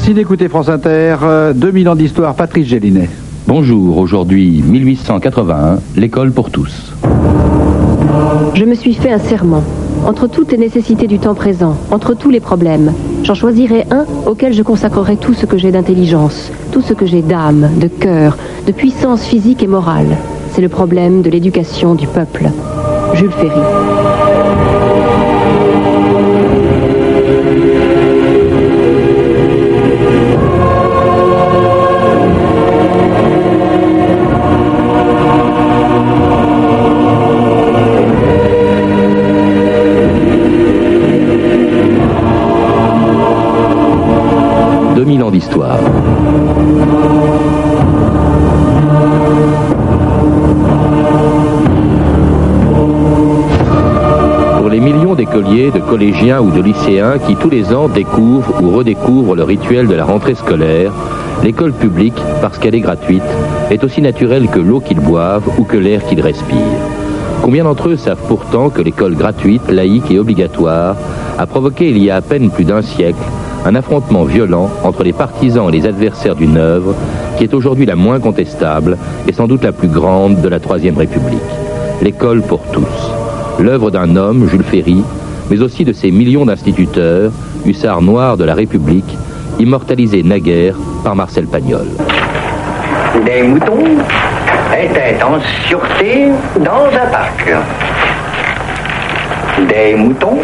Merci d'écouter France Inter. Euh, 2000 ans d'histoire, Patrice Gélinet. Bonjour, aujourd'hui 1881, l'école pour tous. Je me suis fait un serment. Entre toutes les nécessités du temps présent, entre tous les problèmes, j'en choisirai un auquel je consacrerai tout ce que j'ai d'intelligence, tout ce que j'ai d'âme, de cœur, de puissance physique et morale. C'est le problème de l'éducation du peuple. Jules Ferry. « 2000 ans d'histoire. Pour les millions d'écoliers, de collégiens ou de lycéens qui tous les ans découvrent ou redécouvrent le rituel de la rentrée scolaire, l'école publique, parce qu'elle est gratuite, est aussi naturelle que l'eau qu'ils boivent ou que l'air qu'ils respirent. Combien d'entre eux savent pourtant que l'école gratuite, laïque et obligatoire a provoqué il y a à peine plus d'un siècle un affrontement violent entre les partisans et les adversaires d'une œuvre qui est aujourd'hui la moins contestable et sans doute la plus grande de la Troisième République. L'école pour tous. L'œuvre d'un homme, Jules Ferry, mais aussi de ces millions d'instituteurs, hussards noirs de la République, immortalisés naguère par Marcel Pagnol. Des moutons étaient en sûreté dans un parc. Des moutons,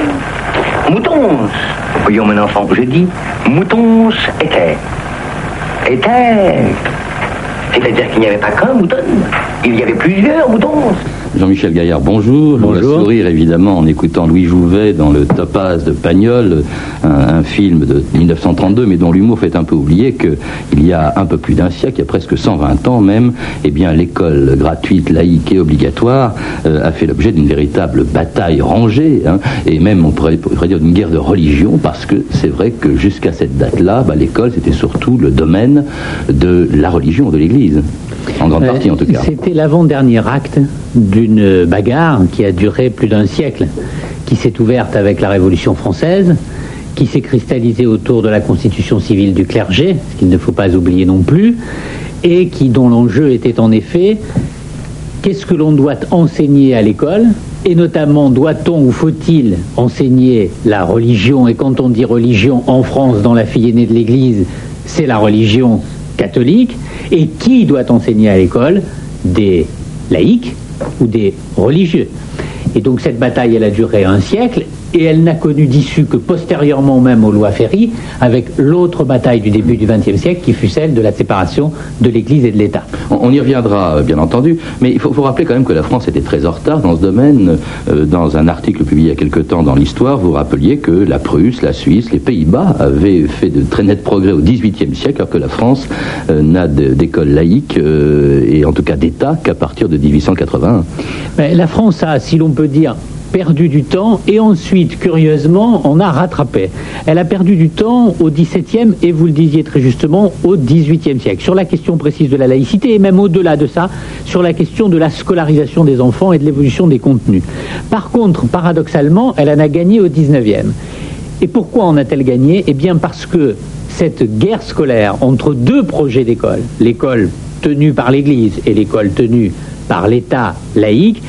moutons, voyons mon enfant, je dis moutons étaient. Étaient. C'est-à-dire qu'il n'y avait pas qu'un mouton, il y avait plusieurs moutons. Jean-Michel Gaillard, bonjour. On va sourire évidemment en écoutant Louis Jouvet dans le Topaz de Pagnol, un, un film de 1932, mais dont l'humour fait un peu oublier qu'il y a un peu plus d'un siècle, il y a presque 120 ans même, eh bien l'école gratuite, laïque et obligatoire euh, a fait l'objet d'une véritable bataille rangée, hein, et même on pourrait, on pourrait dire d'une guerre de religion, parce que c'est vrai que jusqu'à cette date-là, bah, l'école c'était surtout le domaine de la religion, de l'Église, en grande Ouais, partie en tout cas. C'était l'avant-dernier acte d'une bagarre qui a duré plus d'un siècle, qui s'est ouverte avec la Révolution française, qui s'est cristallisée autour de la constitution civile du clergé, ce qu'il ne faut pas oublier non plus, et qui dont l'enjeu était en effet qu'est-ce que l'on doit enseigner à l'école et notamment doit-on ou faut-il enseigner la religion et quand on dit religion en France dans la fille aînée de l'Église c'est la religion catholique et qui doit enseigner à l'école? Des laïcs ou des religieux. Et donc cette bataille elle a duré un siècle et elle n'a connu d'issue que postérieurement même aux lois Ferry avec l'autre bataille du début du XXe siècle qui fut celle de la séparation de l'Église et de l'État. On, on y reviendra, euh, bien entendu, mais il faut, faut rappeler quand même que la France était très en retard dans ce domaine. Euh, dans un article publié il y a quelque temps dans l'Histoire, vous rappeliez que la Prusse, la Suisse, les Pays-Bas avaient fait de très nets progrès au XVIIIe siècle, alors que la France euh, n'a d'école laïque, euh, et en tout cas d'État, qu'à partir de 1881. Mais la France a, si l'on peut dire, perdu du temps et ensuite, curieusement, on a rattrapé. Elle a perdu du temps au XVIIe et vous le disiez très justement au XVIIIe siècle sur la question précise de la laïcité et même au-delà de ça sur la question de la scolarisation des enfants et de l'évolution des contenus. Par contre, paradoxalement, elle en a gagné au XIXe. Et pourquoi en a-t-elle gagné? Eh bien parce que cette guerre scolaire entre deux projets d'école, l'école tenue par l'Église et l'école tenue par l'État laïque,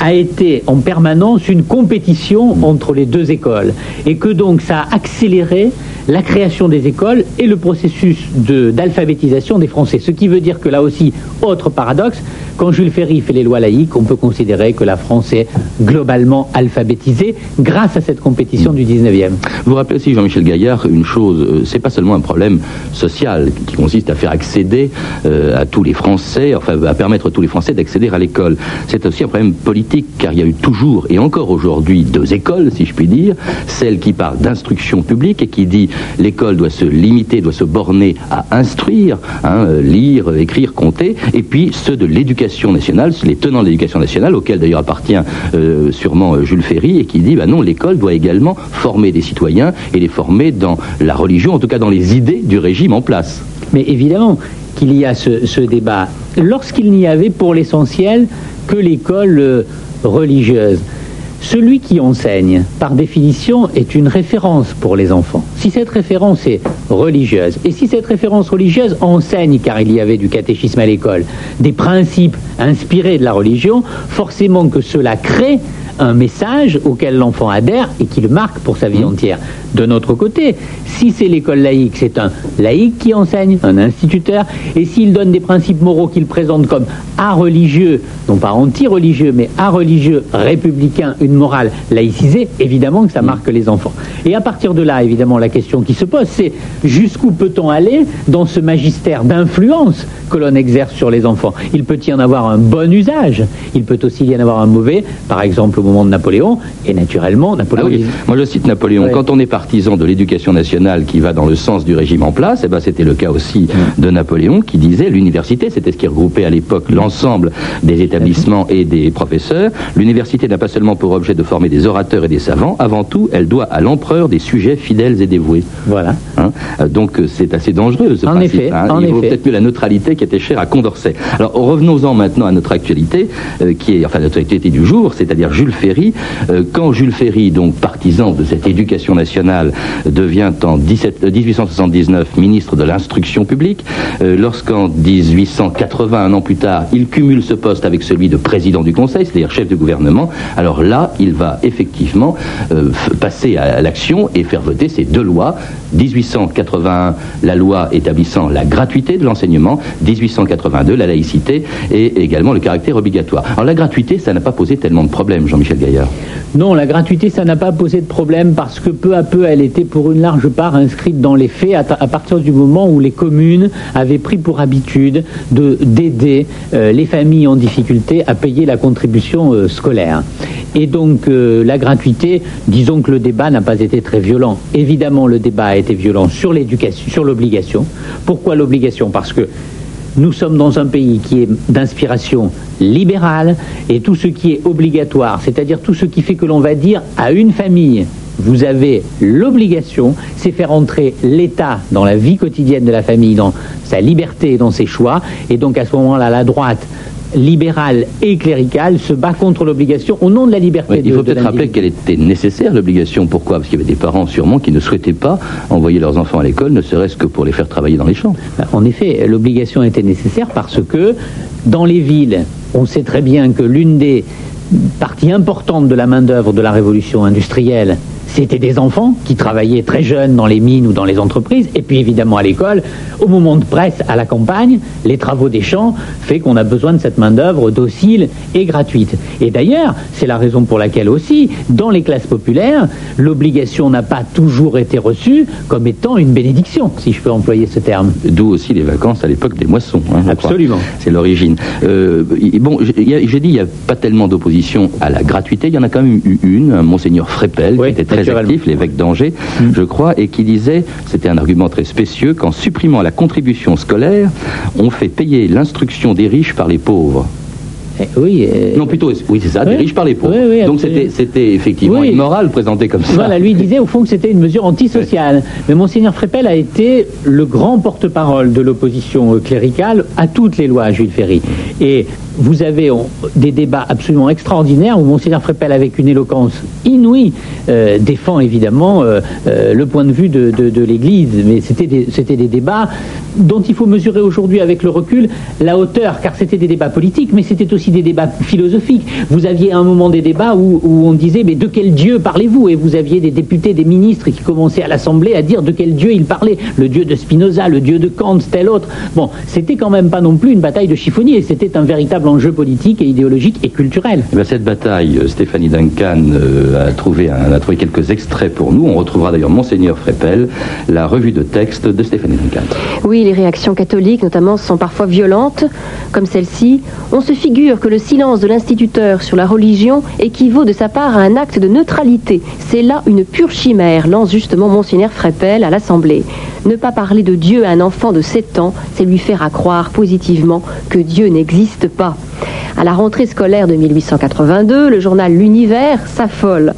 a été en permanence une compétition entre les deux écoles. Et que donc ça a accéléré la création des écoles et le processus d'alphabétisation des Français. Ce qui veut dire que là aussi, autre paradoxe, quand Jules Ferry fait les lois laïques, on peut considérer que la France est globalement alphabétisée grâce à cette compétition du 19e. Vous rappelez aussi, Jean-Michel Gaillard, une chose, euh, c'est pas seulement un problème social qui consiste à faire accéder euh, à tous les Français, enfin à permettre à tous les Français d'accéder à l'école. C'est aussi un problème politique, car il y a eu toujours et encore aujourd'hui deux écoles, si je puis dire, celle qui parle d'instruction publique et qui dit l'école doit se limiter, doit se borner à instruire, hein, euh, lire, écrire, compter, et puis ceux de l'éducation nationale, les tenants de l'éducation nationale, auquel d'ailleurs appartient euh, sûrement euh, Jules Ferry, et qui dit bah non, l'école doit également former des citoyens et les former dans la religion, en tout cas dans les idées du régime en place. Mais évidemment qu'il y a ce, ce débat. Lorsqu'il n'y avait pour l'essentiel que l'école euh, religieuse, celui qui enseigne, par définition, est une référence pour les enfants. Si cette référence est religieuse, et si cette référence religieuse enseigne, car il y avait du catéchisme à l'école, des principes inspirés de la religion, forcément que cela crée un message auquel l'enfant adhère et qui le marque pour sa vie mmh. entière. De notre côté, si c'est l'école laïque, c'est un laïque qui enseigne, un instituteur, et s'il donne des principes moraux qu'il présente comme à religieux, non pas anti-religieux, mais à religieux, républicain, une morale laïcisée, évidemment que ça marque les enfants. Et à partir de là, évidemment, la question qui se pose, c'est jusqu'où peut-on aller dans ce magistère d'influence que l'on exerce sur les enfants? Il peut y en avoir un bon usage, il peut aussi y en avoir un mauvais, par exemple au moment de Napoléon, et naturellement, Napoléon... Ah Moi je cite Napoléon, quand on est partisan de l'éducation nationale qui va dans le sens du régime en place, et eh ben c'était le cas aussi de Napoléon qui disait l'université, c'était ce qui regroupait à l'époque l'ensemble des établissements et des professeurs. L'université n'a pas seulement pour objet de former des orateurs et des savants, avant tout, elle doit à l'empereur des sujets fidèles et dévoués. Voilà. Hein euh, donc euh, c'est assez dangereux ce en principe. Effet, hein. Il vaut peut-être mieux la neutralité qui était chère à Condorcet. Alors revenons-en maintenant à notre actualité, euh, qui est enfin notre actualité du jour, c'est-à-dire Jules Ferry. quand Jules Ferry, donc partisan de cette éducation nationale devient en 1879 euh, ministre de l'instruction publique. Euh, lorsqu'en 1880, un an plus tard, il cumule ce poste avec celui de président du Conseil, c'est-à-dire chef de gouvernement, alors là, il va effectivement euh, passer à l'action et faire voter ces deux lois. 1881, la loi établissant la gratuité de l'enseignement, 1882, la laïcité et également le caractère obligatoire. Alors la gratuité, ça n'a pas posé tellement de problèmes, Jean-Michel Gaillard. Non, la gratuité, ça n'a pas posé de problème parce que peu à peu, elle était pour une large part inscrite dans les faits à, partir du moment où les communes avaient pris pour habitude d'aider euh, les familles en difficulté à payer la contribution euh, scolaire. Et donc euh, la gratuité, disons que le débat n'a pas été très violent. Évidemment, le débat a été violent sur l'éducation, sur l'obligation. Pourquoi l'obligation? Parce que nous sommes dans un pays qui est d'inspiration libérale et tout ce qui est obligatoire, c'est-à-dire tout ce qui fait que l'on va dire à une famille vous avez l'obligation, c'est faire entrer l'État dans la vie quotidienne de la famille, dans sa liberté dans ses choix. Et donc à ce moment-là, la droite libérale et cléricale se bat contre l'obligation au nom de la liberté. il faut peut-être rappeler qu'elle était nécessaire, l'obligation. Pourquoi? Parce qu'il y avait des parents sûrement qui ne souhaitaient pas envoyer leurs enfants à l'école, ne serait-ce que pour les faire travailler dans les champs. Ben, en effet, l'obligation était nécessaire parce que dans les villes, on sait très bien que l'une des parties importantes de la main-d'œuvre de la révolution industrielle, c'était des enfants qui travaillaient très jeunes dans les mines ou dans les entreprises, et puis évidemment à l'école, au moment de presse à la campagne, les travaux des champs fait qu'on a besoin de cette main-d'œuvre docile et gratuite. Et d'ailleurs, c'est la raison pour laquelle aussi, dans les classes populaires, l'obligation n'a pas toujours été reçue comme étant une bénédiction, si je peux employer ce terme. D'où aussi les vacances à l'époque des moissons. Hein, Absolument. C'est l'origine. Euh, bon, j'ai dit, il n'y a pas tellement d'opposition à la gratuité. Il y en a quand même eu une, Monseigneur Frépel, qui était très l'évêque d'Angers, mm. je crois, et qui disait, c'était un argument très spécieux, qu'en supprimant la contribution scolaire, on fait payer l'instruction des riches par les pauvres. Eh oui. Euh, non, plutôt, oui, c'est ça, des riches par les pauvres. Donc c'était effectivement immoral présenté comme ça. Voilà, lui disait au fond que c'était une mesure antisociale. Mais Monseigneur Frépel a été le grand porte-parole de l'opposition cléricale à toutes les lois à Jules Ferry. Et vous avez des débats absolument extraordinaires où Monseigneur Frépel, avec une éloquence inouïe, euh, défend évidemment euh, le point de vue de, de l'Église. Mais c'était des, des débats dont il faut mesurer aujourd'hui avec le recul la hauteur, car c'était des débats politiques, mais c'était aussi des débats philosophiques. Vous aviez à un moment des débats où, on disait mais de quel Dieu parlez-vous? Et vous aviez des députés, des ministres qui commençaient à l'Assemblée à dire de quel Dieu ils parlaient. Le Dieu de Spinoza, le Dieu de Kant, tel autre. Bon, c'était quand même pas non plus une bataille de chiffonniers, c'était un véritable enjeu politique et idéologique et culturel. Eh cette bataille, euh, Stéphanie Duncan euh, a, trouvé a trouvé quelques extraits pour nous. On retrouvera d'ailleurs Monseigneur Frépel, la revue de texte de Stéphanie Duncan. Oui, les réactions catholiques notamment sont parfois violentes, comme celle-ci. On se figure que le silence de l'instituteur sur la religion équivaut de sa part à un acte de neutralité. C'est là une pure chimère, lance justement Monseigneur Frépel à l'Assemblée. Ne pas parler de Dieu à un enfant de 7 ans, c'est lui faire croire positivement que Dieu n'existe pas. À la rentrée scolaire de 1882, le journal L'Univers s'affole.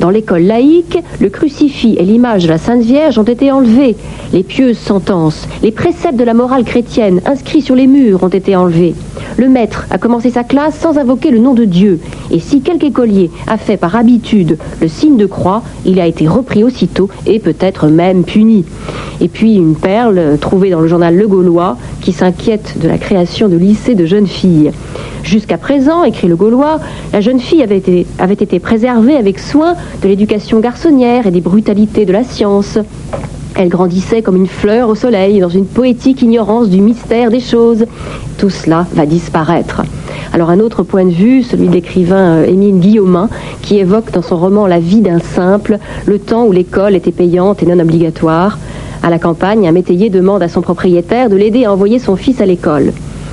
Dans l'école laïque, le crucifix et l'image de la Sainte Vierge ont été enlevés. Les pieuses sentences, les préceptes de la morale chrétienne inscrits sur les murs ont été enlevés. Le maître a commencé sa classe sans invoquer le nom de Dieu. Et si quelque écolier a fait par habitude le signe de croix, il a été repris aussitôt et peut-être même puni. Et puis une perle trouvée dans le journal Le Gaulois qui s'inquiète de la création de lycées de jeunes filles. Jusqu'à présent, écrit le Gaulois, la jeune fille avait été, avait été préservée avec soin de l'éducation garçonnière et des brutalités de la science. Elle grandissait comme une fleur au soleil, dans une poétique ignorance du mystère des choses. Tout cela va disparaître. Alors un autre point de vue, celui de l'écrivain euh, Émile Guillaumin, qui évoque dans son roman La vie d'un simple, le temps où l'école était payante et non obligatoire. À la campagne, un métayer demande à son propriétaire de l'aider à envoyer son fils à l'école.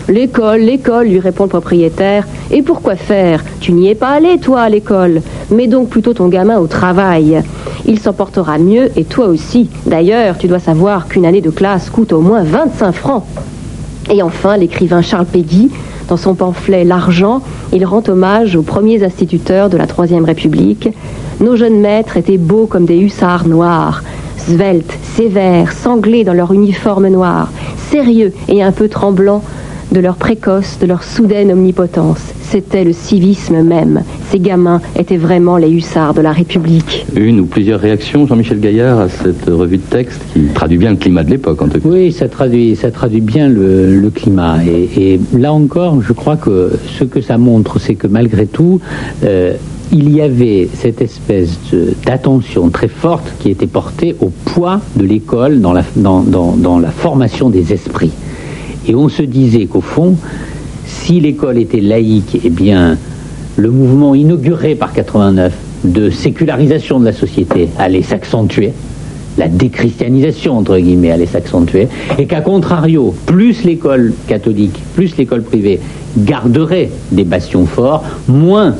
L'école, l'école, lui répond le propriétaire. Et pourquoi faire? Tu n'y es pas allé, toi, à l'école. Mets donc plutôt ton gamin au travail. Il s'en portera mieux, et toi aussi. D'ailleurs, tu dois savoir qu'une année de classe coûte au moins 25 francs. Et enfin, l'écrivain Charles Péguy, dans son pamphlet L'argent, il rend hommage aux premiers instituteurs de la Troisième République. Nos jeunes maîtres étaient beaux comme des hussards noirs, sveltes, sévères, sanglés dans leur uniforme noir, sérieux et un peu tremblants de leur précoce, de leur soudaine omnipotence. C'était le civisme même. Ces gamins étaient vraiment les hussards de la République. Une ou plusieurs réactions, Jean-Michel Gaillard, à cette revue de texte qui traduit bien le climat de l'époque, en tout cas. Oui, ça traduit, ça traduit bien le, climat. Et, là encore, je crois que ce que ça montre, c'est que malgré tout, euh, il y avait cette espèce d'attention très forte qui était portée au poids de l'école dans la, dans la formation des esprits. Et on se disait qu'au fond, si l'école était laïque, eh bien, le mouvement inauguré par 89 de sécularisation de la société allait s'accentuer, la déchristianisation, entre guillemets, allait s'accentuer, et qu'à contrario, plus l'école catholique, plus l'école privée garderait des bastions forts, moins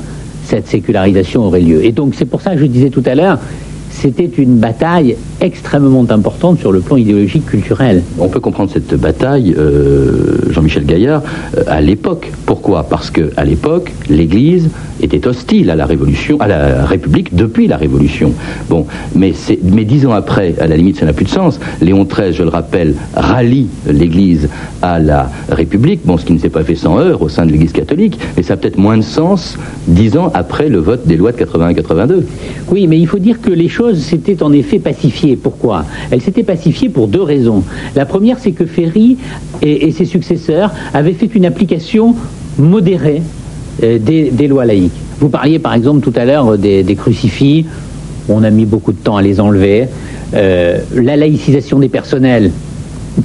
cette sécularisation aurait lieu. Et donc c'est pour ça que je disais tout à l'heure, c'était une bataille extrêmement importante sur le plan idéologique culturel. On peut comprendre cette bataille, euh, Jean-Michel Gaillard, euh, à l'époque. Pourquoi? Parce que à l'époque, l'Église était hostile à la Révolution, à la République depuis la Révolution. Bon, mais, mais dix ans après, à la limite, ça n'a plus de sens. Léon XIII, je le rappelle, rallie l'Église à la République. Bon, ce qui ne s'est pas fait sans heurts au sein de l'Église catholique, mais ça a peut-être moins de sens dix ans après le vote des lois de 81-82. Oui, mais il faut dire que les choses s'étaient en effet pacifiées. Pourquoi? Elles s'étaient pacifiées pour deux raisons. La première, c'est que Ferry et ses successeurs avaient fait une application modérée euh, des, lois laïques. Vous parliez par exemple tout à l'heure des, crucifix, on a mis beaucoup de temps à les enlever. Euh, la laïcisation des personnels,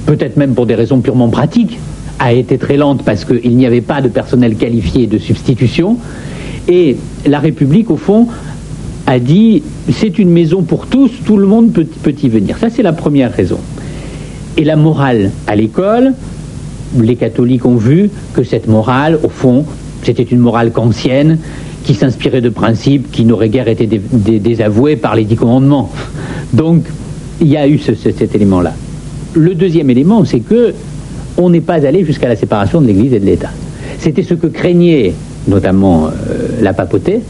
peut-être même pour des raisons purement pratiques, a été très lente parce qu'il n'y avait pas de personnel qualifié de substitution. Et la République, au fond, a dit c'est une maison pour tous, tout le monde peut, y venir. Ça, c'est la première raison. Et la morale à l'école, les catholiques ont vu que cette morale, au fond, c'était une morale kantienne qui s'inspirait de principes qui n'auraient guère été désavoués par les dix commandements. Donc, il y a eu cet élément-là. Le deuxième élément, c'est que on n'est pas allé jusqu'à la séparation de l'Église et de l'État. C'était ce que craignait notamment euh, la papauté.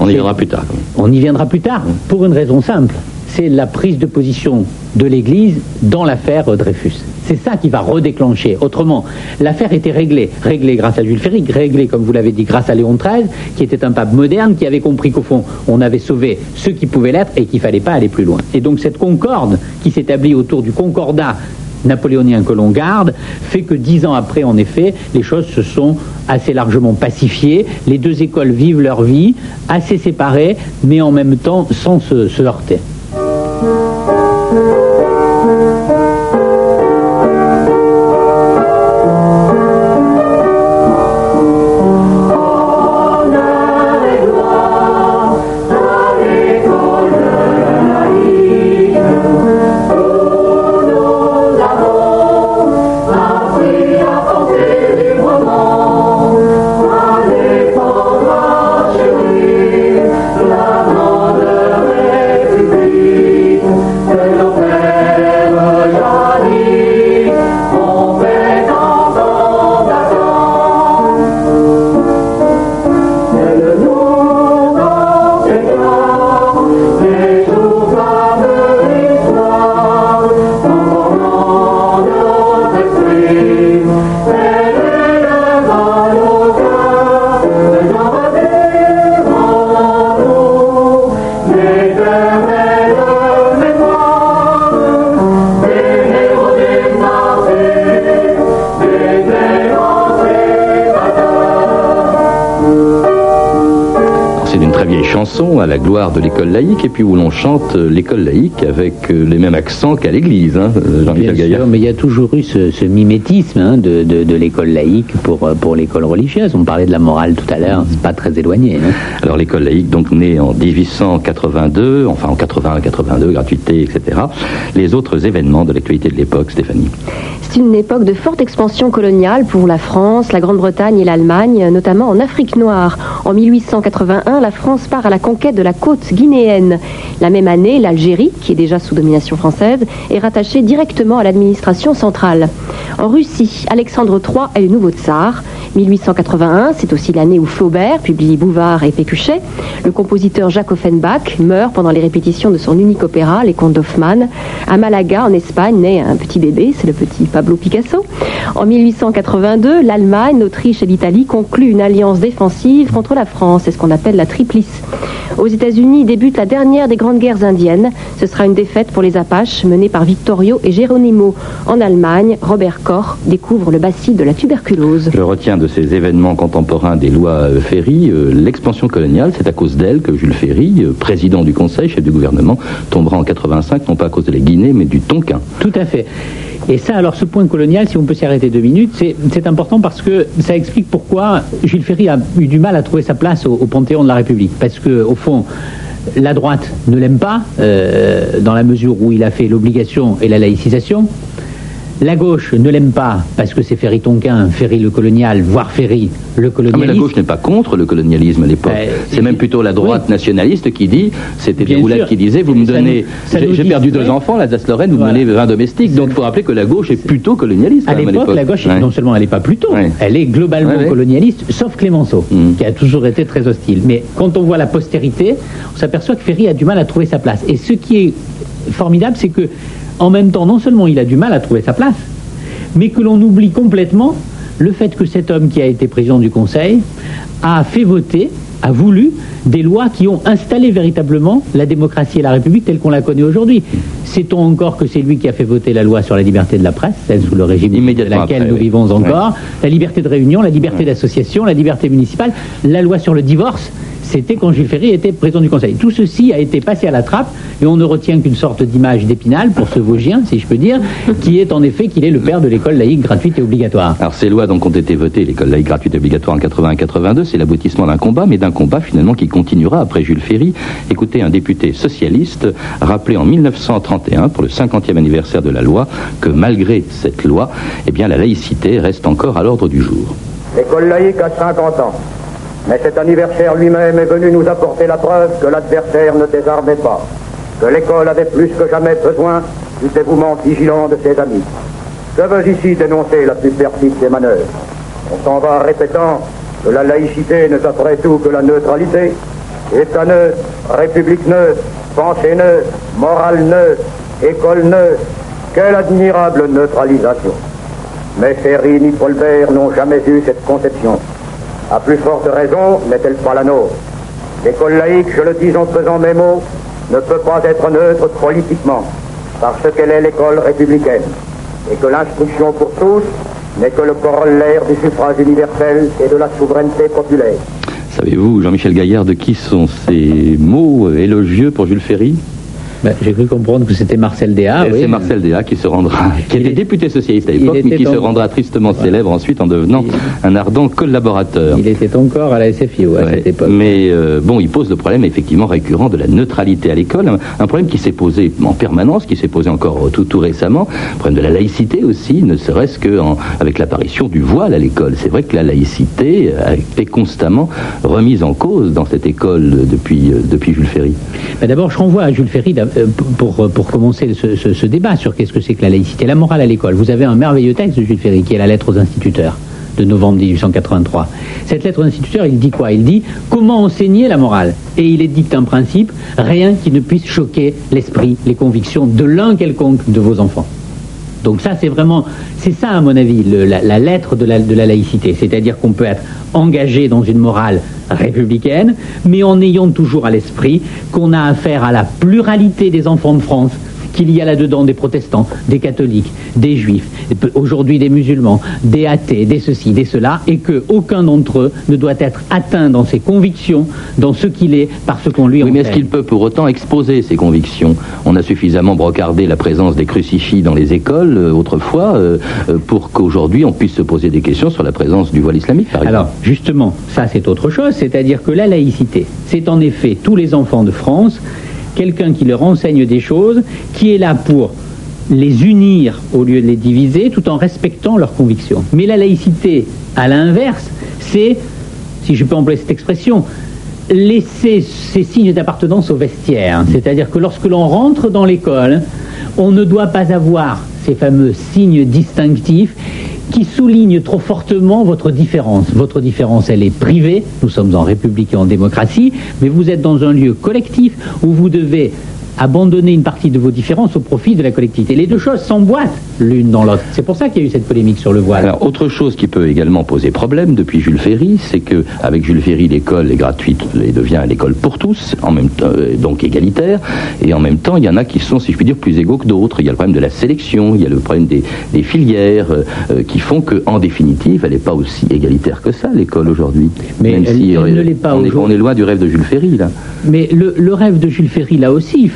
On y viendra plus tard. On y viendra plus tard, pour une raison simple. C'est la prise de position de l'Église dans l'affaire Dreyfus. C'est ça qui va redéclencher. Autrement, l'affaire était réglée. Réglée grâce à Jules Ferry, réglée, comme vous l'avez dit, grâce à Léon XIII, qui était un pape moderne, qui avait compris qu'au fond, on avait sauvé ceux qui pouvaient l'être et qu'il ne fallait pas aller plus loin. Et donc cette concorde qui s'établit autour du concordat napoléonien que l'on garde, fait que dix ans après, en effet, les choses se sont assez largement pacifiées. Les deux écoles vivent leur vie, assez séparées, mais en même temps sans se, heurter. De l'école laïque et puis où l'on chante l'école laïque avec les mêmes accents qu'à l'église, hein, Jean-Michel Gaillard. mais il y a toujours eu ce, mimétisme hein, de, l'école laïque pour, pour l'école religieuse. On parlait de la morale tout à l'heure, c'est pas très éloigné. Hein. Alors l'école laïque, donc née en 1882, enfin en 81-82, gratuité, etc. Les autres événements de l'actualité de l'époque, Stéphanie? C'est une époque de forte expansion coloniale pour la France, la Grande-Bretagne et l'Allemagne, notamment en Afrique noire. En 1881, la France part à la conquête de la côte guinéenne. La même année, l'Algérie, qui est déjà sous domination française, est rattachée directement à l'administration centrale. En Russie, Alexandre III est le nouveau tsar. 1881, c'est aussi l'année où Flaubert publie Bouvard et Pécuchet. Le compositeur Jacques Offenbach meurt pendant les répétitions de son unique opéra, Les Contes d'Hoffmann. À Malaga, en Espagne, naît un petit bébé, c'est le petit Pablo Picasso. En 1882, l'Allemagne, l'Autriche et l'Italie concluent une alliance défensive contre la France, c'est ce qu'on appelle la triplice. Aux États-Unis débute la dernière des grandes guerres indiennes. Ce sera une défaite pour les Apaches menée par Victorio et Geronimo. En Allemagne, Robert Koch découvre le bacille de la tuberculose. Je retiens de ces événements contemporains des lois euh, Ferry, euh, l'expansion coloniale, c'est à cause d'elle que Jules Ferry, euh, président du Conseil, chef du gouvernement, tombera en 85, non pas à cause de la Guinée, mais du Tonkin. Tout à fait. Et ça, alors, ce point colonial, si on peut s'y arrêter deux minutes, c'est important parce que ça explique pourquoi Jules Ferry a eu du mal à trouver sa place au, Panthéon de la République. Parce que, au fond, la droite ne l'aime pas, dans la mesure où il a fait l'obligation et la laïcisation. La gauche ne l'aime pas parce que c'est Ferry Tonquin, Ferry le colonial, voire Ferry le colonialisme. Ah, mais la gauche n'est pas contre le colonialisme à l'époque. Ben, c'est même plutôt la droite nationaliste qui dit, c'était Déroulade qui disait, vous me donnez, j'ai perdu deux enfants, la lorraine vous me donnez 20 domestiques. Donc il faut rappeler que la gauche est plutôt colonialiste. À l'époque, la gauche, non seulement elle n'est pas plutôt, elle est globalement colonialiste, sauf Clémenceau, mm. qui a toujours été très hostile. Mais quand on voit la postérité, on s'aperçoit que Ferry a du mal à trouver sa place. Et ce qui est formidable, c'est que en même temps, non seulement il a du mal à trouver sa place, mais que l'on oublie complètement le fait que cet homme qui a été président du Conseil a fait voter, a voulu des lois qui ont installé véritablement la démocratie et la République telle qu'on la connaît aujourd'hui. Sait-on encore que c'est lui qui a fait voter la loi sur la liberté de la presse, celle sous le régime de laquelle nous vivons encore, la liberté de réunion, la liberté d'association, la liberté municipale, la loi sur le divorce c'était quand Jules Ferry était président du Conseil. Tout ceci a été passé à la trappe et on ne retient qu'une sorte d'image d'épinal pour ce Vosgien, si je peux dire, qui est en effet qu'il est le père de l'école laïque gratuite et obligatoire. Alors ces lois donc ont été votées, l'école laïque gratuite et obligatoire en 81-82, c'est l'aboutissement d'un combat, mais d'un combat finalement qui continuera après Jules Ferry. Écoutez un député socialiste rappelé en 1931 pour le 50e anniversaire de la loi que malgré cette loi, eh bien la laïcité reste encore à l'ordre du jour. L'école laïque a 50 ans. Mais cet anniversaire lui-même est venu nous apporter la preuve que l'adversaire ne désarmait pas, que l'école avait plus que jamais besoin du dévouement vigilant de ses amis. Je veux ici dénoncer la plus perfide des manœuvres. On s'en va répétant que la laïcité n'est après tout que la neutralité, État neutre, République neutre, pensée neutre, morale neutre, école neutre. Quelle admirable neutralisation. Mais Ferry ni Paulbert n'ont jamais eu cette conception. À plus forte raison, n'est-elle pas la nôtre L'école laïque, je le dis en faisant mes mots, ne peut pas être neutre politiquement, parce qu'elle est l'école républicaine, et que l'instruction pour tous n'est que le corollaire du suffrage universel et de la souveraineté populaire. Savez-vous, Jean-Michel Gaillard, de qui sont ces mots élogieux pour Jules Ferry? Ben, j'ai cru comprendre que c'était Marcel Déa. C'est Marcel Déa qui se rendra, qui était député socialiste à l'époque, mais qui se rendra tristement célèbre ensuite en devenant un ardent collaborateur. Il était encore à la SFI à cette époque. Mais euh, bon, il pose le problème effectivement récurrent de la neutralité à l'école, un, problème qui s'est posé en permanence, qui s'est posé encore tout, tout récemment, le problème de la laïcité aussi, ne serait-ce qu'avec l'apparition du voile à l'école. C'est vrai que la laïcité a été constamment remise en cause dans cette école depuis, euh, depuis Jules Ferry. Ben, d'abord, je renvoie à Jules Ferry euh, pour, pour commencer ce, débat sur qu'est-ce que c'est que la laïcité, la morale à l'école, vous avez un merveilleux texte de Jules Ferry qui est la lettre aux instituteurs de novembre 1883. Cette lettre aux instituteurs, il dit quoi? Il dit comment enseigner la morale? Et il édicte un principe, rien qui ne puisse choquer l'esprit, les convictions de l'un quelconque de vos enfants. Donc ça, c'est vraiment, c'est ça à mon avis, la, lettre de la, laïcité. C'est-à-dire qu'on peut être engagé dans une morale républicaine, mais en ayant toujours à l'esprit qu'on a affaire à la pluralité des enfants de France qu'il y a là-dedans des protestants, des catholiques, des juifs, aujourd'hui des musulmans, des athées, des ceci, des cela, et que aucun d'entre eux ne doit être atteint dans ses convictions, dans ce qu'il est, par ce qu'on lui oui, mais est-ce qu'il peut pour autant exposer ses convictions? On a suffisamment brocardé la présence des crucifix dans les écoles euh, autrefois euh, euh, pour qu'aujourd'hui on puisse se poser des questions sur la présence du voile islamique, par exemple. Alors, justement, ça c'est autre chose, c'est-à-dire que la laïcité, c'est en effet tous les enfants de France, quelqu'un qui leur enseigne des choses, qui est là pour les unir au lieu de les diviser, tout en respectant leurs convictions. Mais la laïcité, à l'inverse, c'est, si je peux employer cette expression, laisser ces signes d'appartenance au vestiaire. C'est-à-dire que lorsque l'on rentre dans l'école, on ne doit pas avoir ces fameux signes distinctifs qui soulignent trop fortement votre différence. Votre différence, elle est privée, nous sommes en République et en démocratie, mais vous êtes dans un lieu collectif où vous devez abandonner une partie de vos différences au profit de la collectivité. Les deux choses s'emboîtent l'une dans l'autre. C'est pour ça qu'il y a eu cette polémique sur le voile. Alors, autre chose qui peut également poser problème depuis Jules Ferry, c'est que avec Jules Ferry, l'école est gratuite et devient l'école pour tous, en même temps, euh, donc égalitaire, et en même temps, il y en a qui sont, si je puis dire, plus égaux que d'autres. Il y a le problème de la sélection, il y a le problème des, filières, euh, euh, qui font que, en définitive, elle n'est pas aussi égalitaire que ça, l'école aujourd'hui. Mais elle, ne l'est pas est, on est loin du rêve de Jules Ferry, là. Mais le, le rêve de Jules Ferry, là aussi, il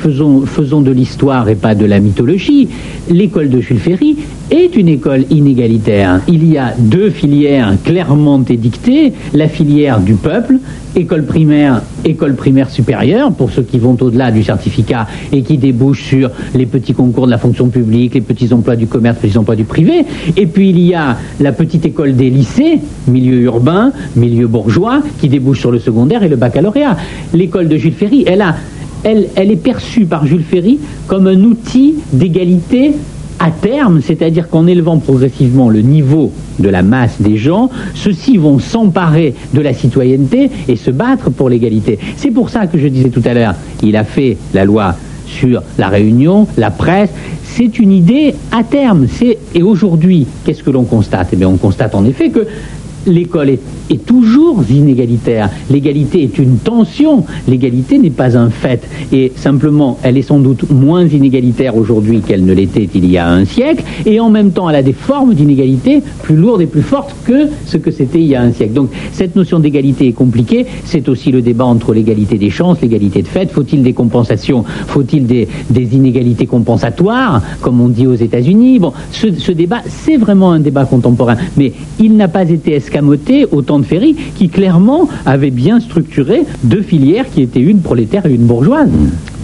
faisons, de l'histoire et pas de la mythologie. L'école de Jules Ferry est une école inégalitaire. Il y a deux filières clairement édictées, la filière du peuple, école primaire, école primaire supérieure, pour ceux qui vont au-delà du certificat et qui débouchent sur les petits concours de la fonction publique, les petits emplois du commerce, les petits emplois du privé. Et puis il y a la petite école des lycées, milieu urbain, milieu bourgeois, qui débouche sur le secondaire et le baccalauréat. L'école de Jules Ferry, elle a elle, est perçue par Jules Ferry comme un outil d'égalité à terme, c'est-à-dire qu'en élevant progressivement le niveau de la masse des gens, ceux-ci vont s'emparer de la citoyenneté et se battre pour l'égalité. C'est pour ça que je disais tout à l'heure, il a fait la loi sur la réunion, la presse. C'est une idée à terme. Et aujourd'hui, qu'est-ce que l'on constate? Eh bien, on constate en effet que l'école est, toujours inégalitaire. L'égalité est une tension. L'égalité n'est pas un fait. Et simplement, elle est sans doute moins inégalitaire aujourd'hui qu'elle ne l'était il y a un siècle. Et en même temps, elle a des formes d'inégalité plus lourdes et plus fortes que ce que c'était il y a un siècle. Donc, cette notion d'égalité est compliquée. C'est aussi le débat entre l'égalité des chances, l'égalité de fait. Faut-il des compensations? Faut-il des, inégalités compensatoires, comme on dit aux États-Unis? Bon, ce, débat, c'est vraiment un débat contemporain. Mais il n'a pas été au temps de Ferry, qui clairement avait bien structuré deux filières qui étaient une prolétaire et une bourgeoise.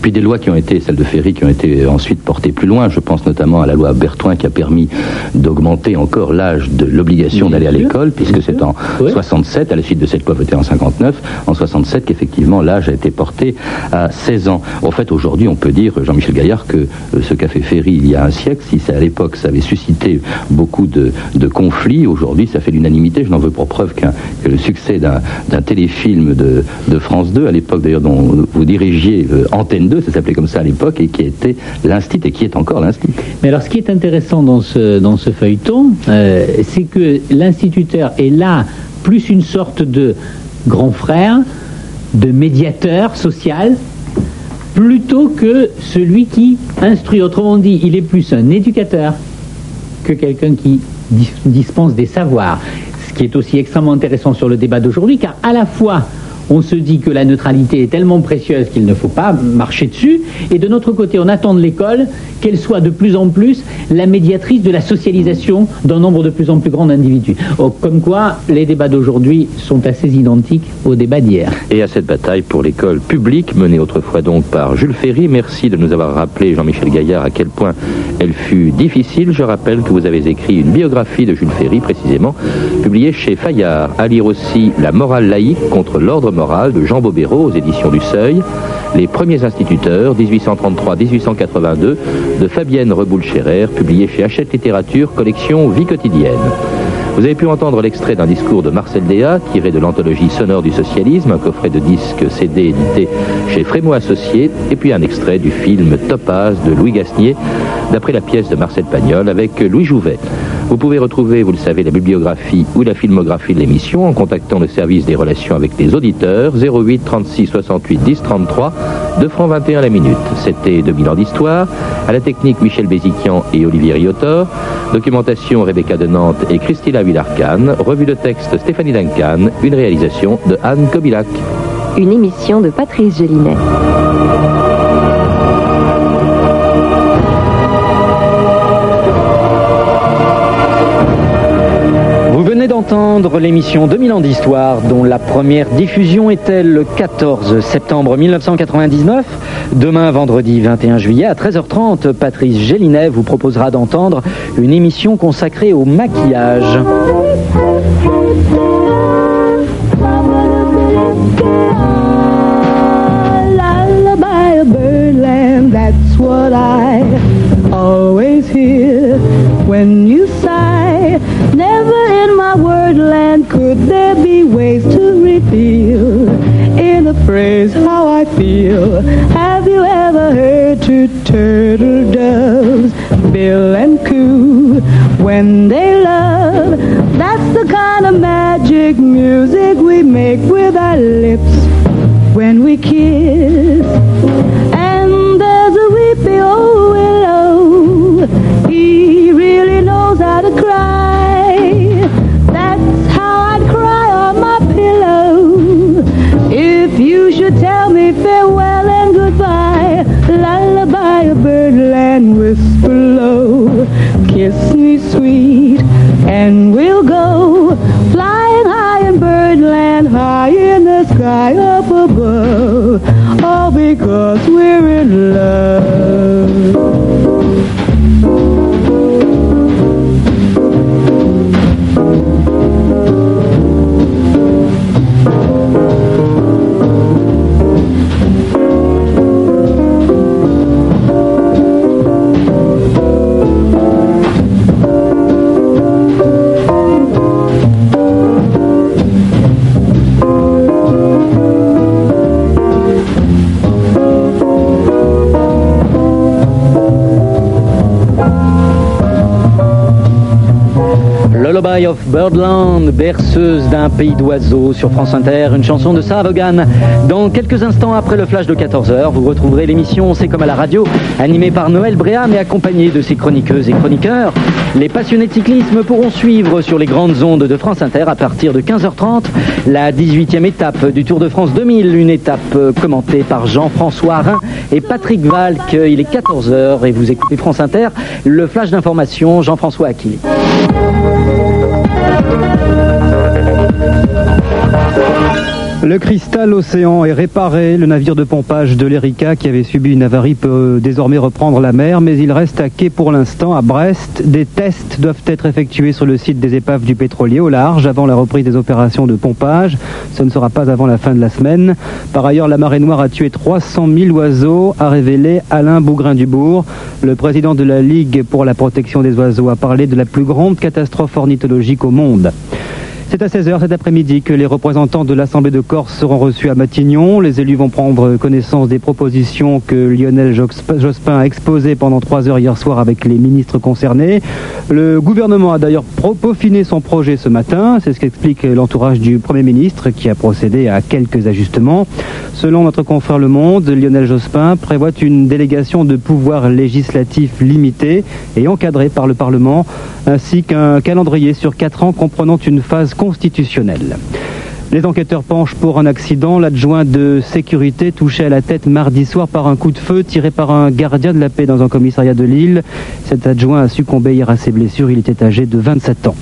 Puis des lois qui ont été, celles de Ferry, qui ont été ensuite portées plus loin. Je pense notamment à la loi Bertoin qui a permis d'augmenter encore l'âge de l'obligation d'aller à l'école, puisque c'est en 67, à la suite de cette loi votée en 59, en 67 qu'effectivement l'âge a été porté à 16 ans. En fait, aujourd'hui, on peut dire, Jean-Michel Gaillard, que euh, ce qu'a fait Ferry il y a un siècle, si à l'époque ça avait suscité beaucoup de, conflits, aujourd'hui ça fait l'unanimité. Je n'en veux pour preuve qu'un que le succès d'un téléfilm de, de, France 2, à l'époque d'ailleurs dont vous dirigiez euh, Antenne ça s'appelait comme ça à l'époque, et qui était l'instit et qui est encore l'instit. Mais alors ce qui est intéressant dans ce, dans ce feuilleton, euh, c'est que l'instituteur est là plus une sorte de grand frère, de médiateur social, plutôt que celui qui instruit. Autrement dit, il est plus un éducateur que quelqu'un qui dispense des savoirs. Ce qui est aussi extrêmement intéressant sur le débat d'aujourd'hui, car à la fois on se dit que la neutralité est tellement précieuse qu'il ne faut pas marcher dessus. Et de notre côté, on attend de l'école qu'elle soit de plus en plus la médiatrice de la socialisation d'un nombre de plus en plus grand d'individus. Oh, comme quoi, les débats d'aujourd'hui sont assez identiques aux débats d'hier. Et à cette bataille pour l'école publique, menée autrefois donc par Jules Ferry, merci de nous avoir rappelé, Jean-Michel Gaillard, à quel point elle fut difficile. Je rappelle que vous avez écrit une biographie de Jules Ferry, précisément, publiée chez Fayard. À lire aussi La morale laïque contre l'ordre de Jean Bobéro aux éditions du Seuil, Les premiers instituteurs, 1833-1882, de Fabienne Reboul-Scherer, publié chez Hachette Littérature, collection Vie quotidienne. Vous avez pu entendre l'extrait d'un discours de Marcel Déat, tiré de l'anthologie sonore du socialisme, un coffret de disques CD édité chez Frémaux Associés, et puis un extrait du film Topaz de Louis Gasnier, d'après la pièce de Marcel Pagnol avec Louis Jouvet. Vous pouvez retrouver, vous le savez, la bibliographie ou la filmographie de l'émission en contactant le service des relations avec les auditeurs 08 36 68 10 33 2 francs 21 la minute. C'était 2000 ans d'histoire. À la technique Michel Béziquian et Olivier Riotor. Documentation Rebecca de Nantes et Christina Villarcan. Revue de texte Stéphanie Duncan. Une réalisation de Anne Kobilac. Une émission de Patrice Gélinet. Venez d'entendre l'émission 2000 ans d'histoire dont la première diffusion était le 14 septembre 1999. Demain, vendredi 21 juillet à 13h30, Patrice Gélinet vous proposera d'entendre une émission consacrée au maquillage. In my could there be ways to reveal in a phrase how I feel. Have you ever heard two turtle doves, bill and coo, when they love? That's the kind of magic music we make with our lips when we kiss. Birdland whisper low. Kiss me sweet, and we'll go flying high in birdland, high in the sky up above. All because we're in love. Of Birdland, berceuse d'un pays d'oiseaux sur France Inter, une chanson de Sarah Vaughan. Dans quelques instants après le flash de 14h, vous retrouverez l'émission C'est comme à la radio, animée par Noël Bréam et accompagnée de ses chroniqueuses et chroniqueurs. Les passionnés de cyclisme pourront suivre sur les grandes ondes de France Inter à partir de 15h30 la 18e étape du Tour de France 2000, une étape euh, commentée par Jean-François Rhin et Patrick Valk. Il est 14h et vous écoutez France Inter, le flash d'information Jean-François Aquili. Thank you. Le cristal océan est réparé. Le navire de pompage de l'Erika qui avait subi une avarie peut désormais reprendre la mer, mais il reste à quai pour l'instant à Brest. Des tests doivent être effectués sur le site des épaves du pétrolier au large avant la reprise des opérations de pompage. Ce ne sera pas avant la fin de la semaine. Par ailleurs, la marée noire a tué 300 000 oiseaux, a révélé Alain Bougrain-Dubourg. Le président de la Ligue pour la protection des oiseaux a parlé de la plus grande catastrophe ornithologique au monde. C'est à 16h cet après-midi que les représentants de l'Assemblée de Corse seront reçus à Matignon. Les élus vont prendre connaissance des propositions que Lionel Jospin a exposées pendant trois heures hier soir avec les ministres concernés. Le gouvernement a d'ailleurs peaufiné son projet ce matin. C'est ce qu'explique l'entourage du Premier ministre qui a procédé à quelques ajustements. Selon notre confrère Le Monde, Lionel Jospin prévoit une délégation de pouvoirs législatifs limités et encadrée par le Parlement, ainsi qu'un calendrier sur quatre ans comprenant une phase constitutionnelle. Les enquêteurs penchent pour un accident. L'adjoint de sécurité touché à la tête mardi soir par un coup de feu tiré par un gardien de la paix dans un commissariat de Lille. Cet adjoint a succombé hier à ses blessures. Il était âgé de 27 ans.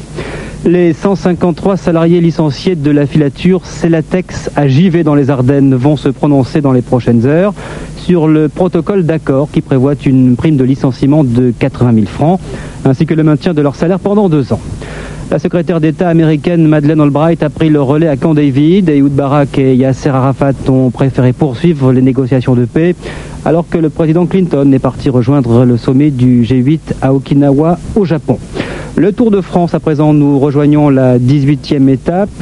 Les 153 salariés licenciés de la filature Celatex à Givet dans les Ardennes vont se prononcer dans les prochaines heures sur le protocole d'accord qui prévoit une prime de licenciement de 80 000 francs ainsi que le maintien de leur salaire pendant deux ans. La secrétaire d'État américaine Madeleine Albright a pris le relais à Camp David. Ehud Barak et Yasser Arafat ont préféré poursuivre les négociations de paix, alors que le président Clinton est parti rejoindre le sommet du G8 à Okinawa, au Japon. Le Tour de France, à présent, nous rejoignons la 18e étape.